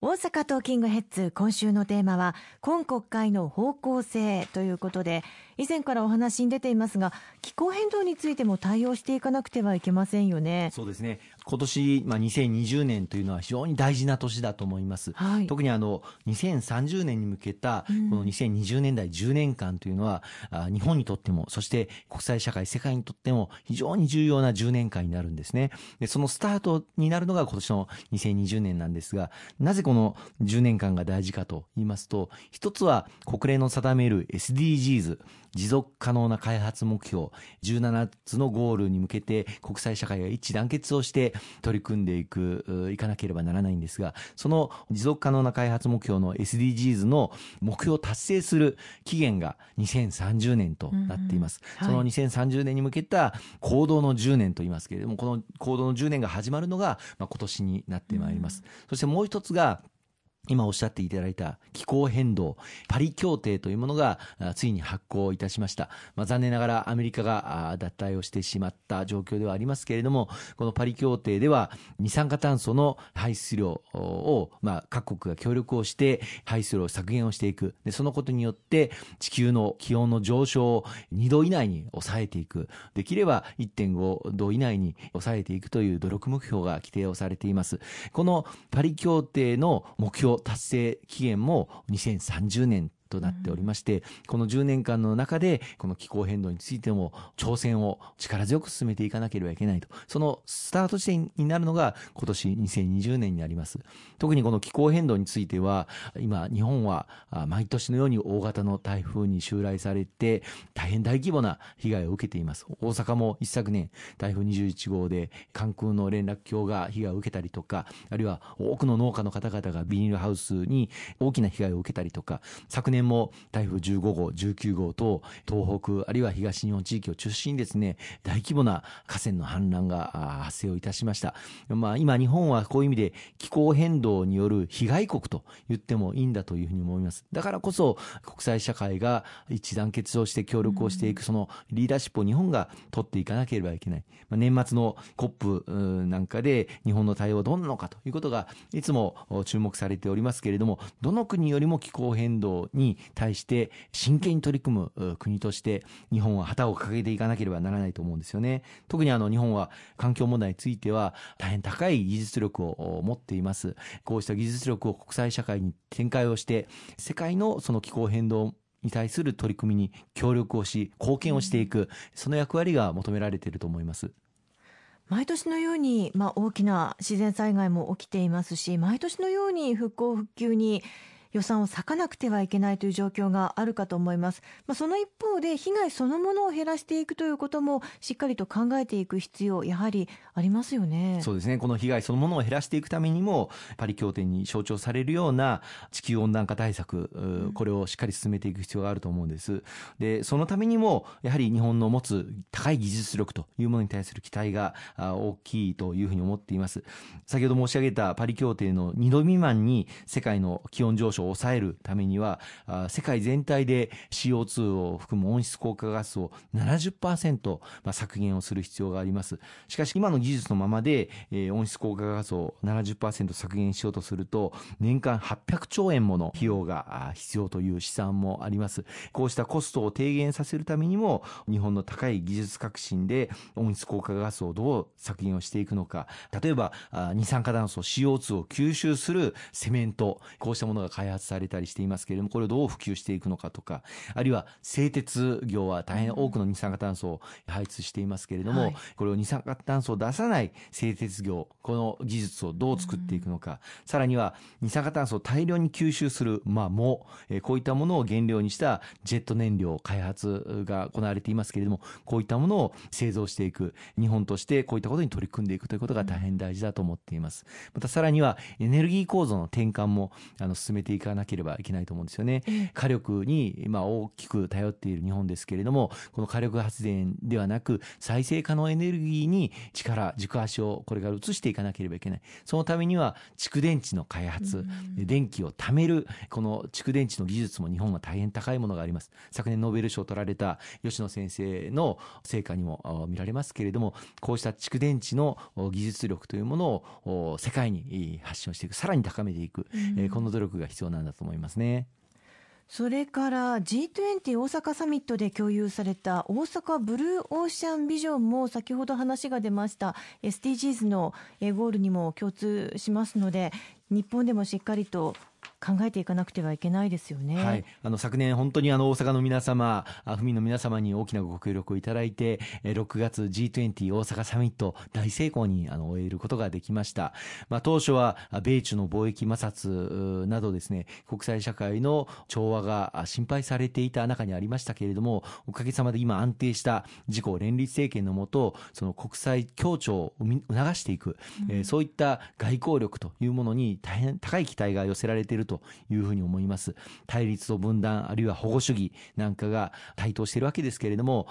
大阪トーキングヘッズ今週のテーマは今国会の方向性ということで以前からお話に出ていますが気候変動についても対応していかなくてはいけませんよね。そうですね。今年、まあ、2020年というのは非常に大事な年だと思います、はい、特にあの2030年に向けたこの2020年代10年間というのは、うん、日本にとってもそして国際社会世界にとっても非常に重要な10年間になるんですね。でそのスタートになるのが今年の2020年なんですがなぜこの10年間が大事かと言いますと一つは国連の定める SDGs 持続可能な開発目標17つのゴールに向けて国際社会が一致団結をして取り組んでいくいかなければならないんですがその持続可能な開発目標の SDGs の目標を達成する期限が2030年となっています、うんはい、その2030年に向けた行動の10年と言います。けれどもこの行動の10年が始まるのが、まあ、今年になってまいります、うん、そしてもう一つが今おっしゃっていただいた気候変動、パリ協定というものがついに発行いたしました。まあ、残念ながらアメリカが脱退をしてしまった状況ではありますけれども、このパリ協定では二酸化炭素の排出量を、まあ、各国が協力をして排出量を削減をしていく。で、そのことによって地球の気温の上昇を2度以内に抑えていく。できれば1.5度以内に抑えていくという努力目標が規定をされています。このパリ協定の目標達成期限も2030年となっておりまして、この10年間の中で、この気候変動についても挑戦を力強く進めていかなければいけないと。そのスタート地点になるのが今年2020年になります。特にこの気候変動については、今日本は毎年のように大型の台風に襲来されて、大変大規模な被害を受けています。大阪も一昨年、台風21号で関空の連絡橋が被害を受けたりとか、あるいは多くの農家の方々がビニールハウスに大きな被害を受けたりとか、昨年年も台風15号、19号と東北あるいは東日本地域を中心にですね、大規模な河川の氾濫が発生をいたしました。まあ今日本はこういう意味で気候変動による被害国と言ってもいいんだというふうに思います。だからこそ国際社会が一団結をして協力をしていくそのリーダーシップを日本が取っていかなければいけない。まあ、年末の COP なんかで日本の対応はどんなのかということがいつも注目されておりますけれども、どの国よりも気候変動にに対して真剣に取り組む国として日本は旗を掲げていかなければならないと思うんですよね。特にあの日本は環境問題については大変高い技術力を持っています。こうした技術力を国際社会に展開をして世界のその気候変動に対する取り組みに協力をし貢献をしていくその役割が求められていると思います。毎年のように、まあ、大きな自然災害も起きていますし毎年のように復興復旧に予算を割かなくてはいけないという状況があるかと思います。まあ、その一方で被害そのものを減らしていくということもしっかりと考えていく必要やはりありますよね。そうですね。この被害そのものを減らしていくためにもパリ協定に象徴されるような地球温暖化対策、これをしっかり進めていく必要があると思うんです。で、そのためにもやはり日本の持つ高い技術力というものに対する期待が大きいというふうに思っています。先ほど申し上げたパリ協定の2度未満に世界の気温上昇を抑えるためには世界全体で CO2 を含む温室効果ガスを70%、まあ、削減をする必要があります。しかし今の技術のままで、えー、温室効果ガスを70%削減しようとすると年間800兆円もの費用が必要という試算もあります。こうしたコストを低減させるためにも日本の高い技術革新で温室効果ガスをどう削減をしていくのか。例えば二酸化炭素 CO2 を吸収するセメントこうしたものが開発されたりしていますけれども、これをどう普及していくのかとか、あるいは製鉄業は大変多くの二酸化炭素を排出していますけれども、はい、これを二酸化炭素を出さない製鉄業、この技術をどう作っていくのか、さらには二酸化炭素を大量に吸収する、まあ、藻、こういったものを原料にしたジェット燃料開発が行われていますけれども、こういったものを製造していく、日本としてこういったことに取り組んでいくということが大変大事だと思っています。またさらにはエネルギー構造の転換もあの進めていいかなければいけないと思うんですよね。火力に、まあ、大きく頼っている日本ですけれども、この火力発電ではなく、再生可能エネルギーに力、軸足をこれから移していかなければいけない。そのためには、蓄電池の開発、電気を貯める、この蓄電池の技術も日本は大変高いものがあります。昨年ノーベル賞を取られた吉野先生の成果にも見られますけれども、こうした蓄電池の技術力というものを世界に発信をしていく、さらに高めていく、うん、この努力が必要なんだと思いますね。それから G20 大阪サミットで共有された大阪ブルーオーシャンビジョンも先ほど話が出ました SDGs のゴールにも共通しますので日本でもしっかりと考えていかなくてはいけないですよね。はい、あの昨年本当にあの大阪の皆様、府民の皆様に大きなご協力をいただいて、6月 G20 大阪サミット大成功にあの終えることができました。まあ当初は米中の貿易摩擦などですね、国際社会の調和が心配されていた中にありましたけれども、おかげさまで今安定した自公連立政権のもと、その国際協調を促していく、うん、えー、そういった外交力というものに大変高い期待が寄せられているというふうに思います。対立と分断、あるいは保護主義なんかが台頭しているわけですけれども、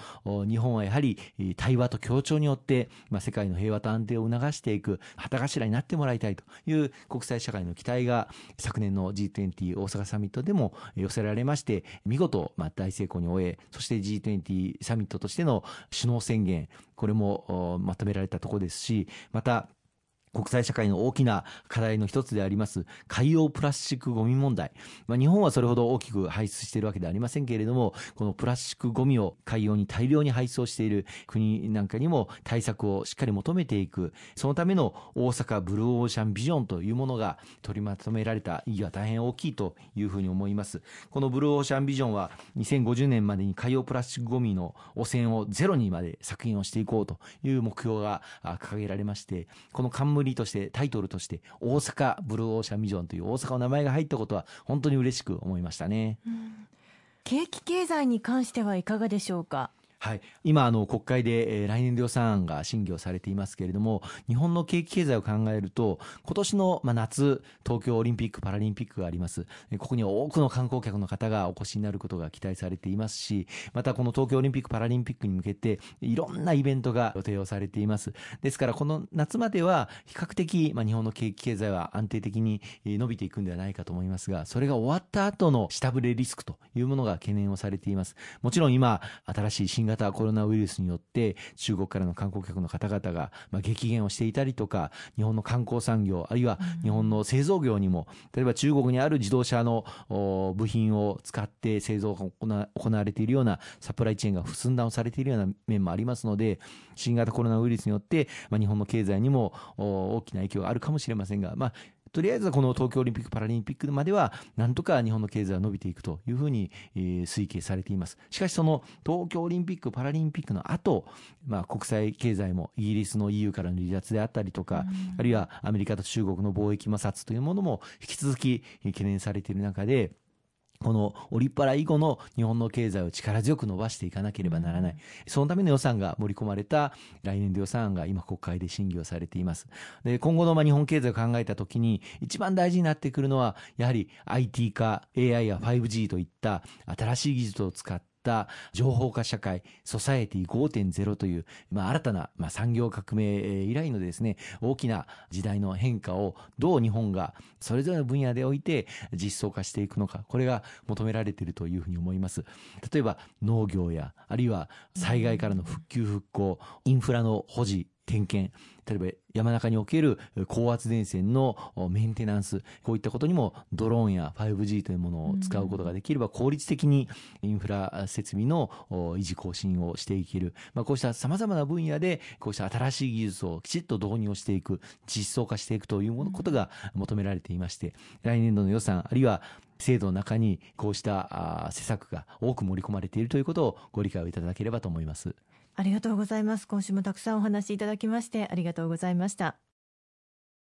日本はやはり対話と協調によって、まあ、世界の平和と安定を促していく旗頭になってもらいたいという国際社会の期待が昨年の G20 大阪サミットでも寄せられまして、見事、まあ、大成功に終え、そして G20 サミットとしての首脳宣言、これもまとめられたところですし、また、国際社会の大きな課題の一つであります海洋プラスチックゴミ問題。まあ、日本はそれほど大きく排出しているわけではありませんけれども、このプラスチックゴミを海洋に大量に配送している国なんかにも対策をしっかり求めていく。そのための大阪ブルーオーシャンビジョンというものが取りまとめられた意義は大変大きいというふうに思います。このブルーオーシャンビジョンは2050年までに海洋プラスチックゴミの汚染をゼロにまで削減をしていこうという目標が掲げられまして、この冠としてタイトルとして大阪ブルーオーシャンビジョンという大阪の名前が入ったことは本当に嬉しく思いましたね、うん、景気経済に関してはいかがでしょうか？はい、今あの国会で、えー、来年度予算案が審議をされていますけれども日本の景気経済を考えると今年の、まあ、夏東京オリンピック・パラリンピックがあります。ここに多くの観光客の方がお越しになることが期待されていますしまたこの東京オリンピック・パラリンピックに向けていろんなイベントが予定をされています。ですからこの夏までは比較的、まあ、日本の景気経済は安定的に伸びていくんではないかと思いますがそれが終わった後の下振れリスクというものが懸念をされています。もちろん今新しい型コロナウイルスによって中国からの観光客の方々がまあ激減をしていたりとか日本の観光産業あるいは日本の製造業にも例えば中国にある自動車の部品を使って製造が行われているようなサプライチェーンが寸断をされているような面もありますので新型コロナウイルスによってまあ日本の経済にも大きな影響があるかもしれませんがまあとりあえずこの東京オリンピック・パラリンピックまでは、なんとか日本の経済は伸びていくというふうに、えー、推計されています。しかしその東京オリンピック・パラリンピックの後、まあ国際経済もイギリスの EU からの離脱であったりとか、あるいはアメリカと中国の貿易摩擦というものも引き続き懸念されている中で、このオリパラ以後の日本の経済を力強く伸ばしていかなければならない。そのための予算が盛り込まれた来年度予算案が今国会で審議をされています。で今後のま日本経済を考えたときに一番大事になってくるのはやはり IT 化、AI や 5G といった新しい技術を使ってった情報化社会、ソサエティ5.0という、まあ、新たな、まあ、産業革命以来のですね、大きな時代の変化をどう日本がそれぞれの分野でおいて実装化していくのか、これが求められているというふうに思います。例えば農業や、あるいは災害からの復旧復興、インフラの保持、点検、例えば山中における高圧電線のメンテナンス、こういったことにもドローンや 5G というものを使うことができれば効率的にインフラ設備の維持更新をしていける。まあ、こうした様々な分野でこうした新しい技術をきちっと導入をしていく、実装化していくということが求められていまして、来年度の予算、あるいは制度の中にこうした施策が多く盛り込まれているということをご理解をいただければと思います。ありがとうございます。今週もたくさんお話しいただきましてありがとうございました。